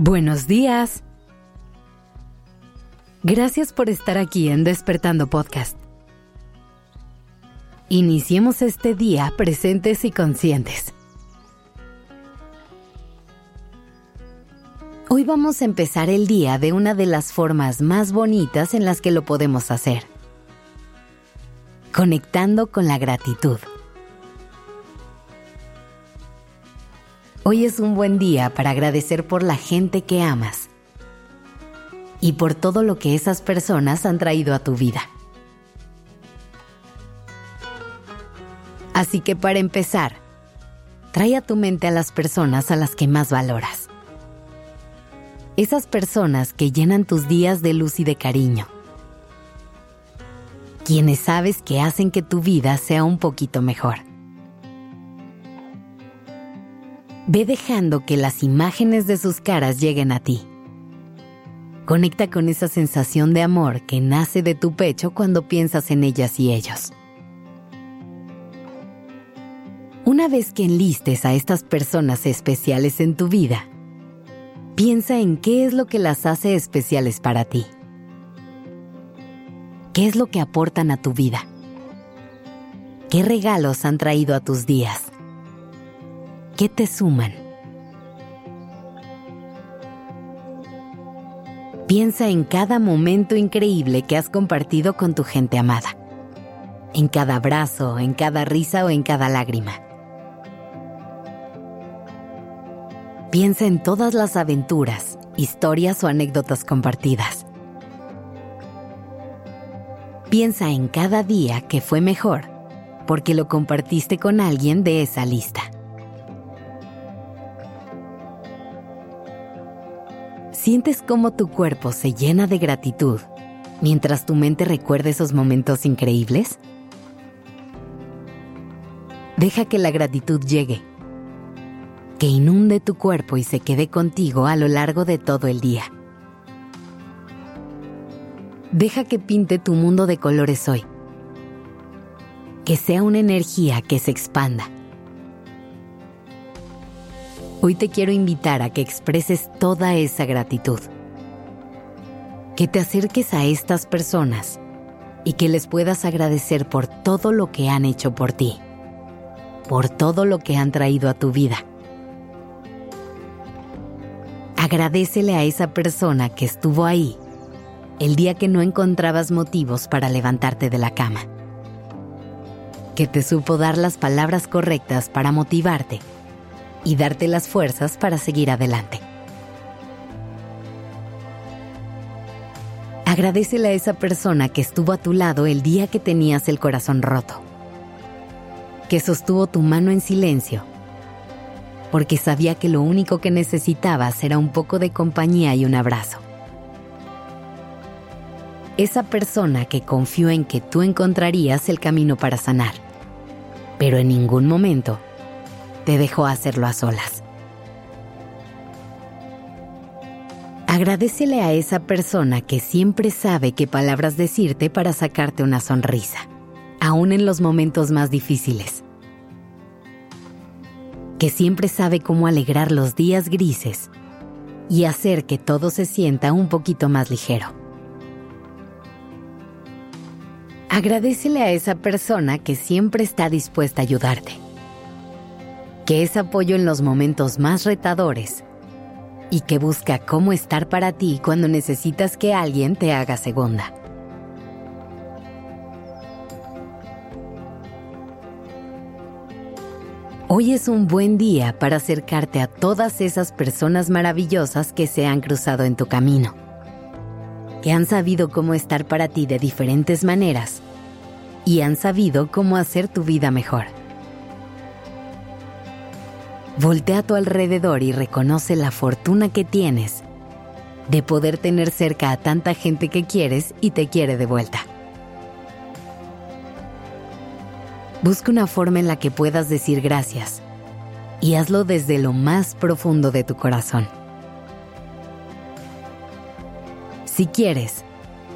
Buenos días. Gracias por estar aquí en Despertando Podcast. Iniciemos este día presentes y conscientes. Hoy vamos a empezar el día de una de las formas más bonitas en las que lo podemos hacer. Conectando con la gratitud. Hoy es un buen día para agradecer por la gente que amas y por todo lo que esas personas han traído a tu vida. Así que para empezar, trae a tu mente a las personas a las que más valoras. Esas personas que llenan tus días de luz y de cariño. Quienes sabes que hacen que tu vida sea un poquito mejor. Ve dejando que las imágenes de sus caras lleguen a ti. Conecta con esa sensación de amor que nace de tu pecho cuando piensas en ellas y ellos. Una vez que enlistes a estas personas especiales en tu vida, piensa en qué es lo que las hace especiales para ti. ¿Qué es lo que aportan a tu vida? ¿Qué regalos han traído a tus días? ¿Qué te suman? Piensa en cada momento increíble que has compartido con tu gente amada. En cada abrazo, en cada risa o en cada lágrima. Piensa en todas las aventuras, historias o anécdotas compartidas. Piensa en cada día que fue mejor porque lo compartiste con alguien de esa lista. ¿Sientes cómo tu cuerpo se llena de gratitud mientras tu mente recuerda esos momentos increíbles? Deja que la gratitud llegue, que inunde tu cuerpo y se quede contigo a lo largo de todo el día. Deja que pinte tu mundo de colores hoy, que sea una energía que se expanda Hoy te quiero invitar a que expreses toda esa gratitud. Que te acerques a estas personas y que les puedas agradecer por todo lo que han hecho por ti, por todo lo que han traído a tu vida. Agradecele a esa persona que estuvo ahí el día que no encontrabas motivos para levantarte de la cama. Que te supo dar las palabras correctas para motivarte y darte las fuerzas para seguir adelante. Agradecele a esa persona que estuvo a tu lado el día que tenías el corazón roto, que sostuvo tu mano en silencio, porque sabía que lo único que necesitabas era un poco de compañía y un abrazo. Esa persona que confió en que tú encontrarías el camino para sanar, pero en ningún momento te dejó hacerlo a solas. Agradecele a esa persona que siempre sabe qué palabras decirte para sacarte una sonrisa, aún en los momentos más difíciles. Que siempre sabe cómo alegrar los días grises y hacer que todo se sienta un poquito más ligero. Agradecele a esa persona que siempre está dispuesta a ayudarte que es apoyo en los momentos más retadores y que busca cómo estar para ti cuando necesitas que alguien te haga segunda. Hoy es un buen día para acercarte a todas esas personas maravillosas que se han cruzado en tu camino, que han sabido cómo estar para ti de diferentes maneras y han sabido cómo hacer tu vida mejor. Voltea a tu alrededor y reconoce la fortuna que tienes de poder tener cerca a tanta gente que quieres y te quiere de vuelta. Busca una forma en la que puedas decir gracias y hazlo desde lo más profundo de tu corazón. Si quieres,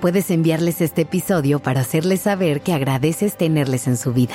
puedes enviarles este episodio para hacerles saber que agradeces tenerles en su vida.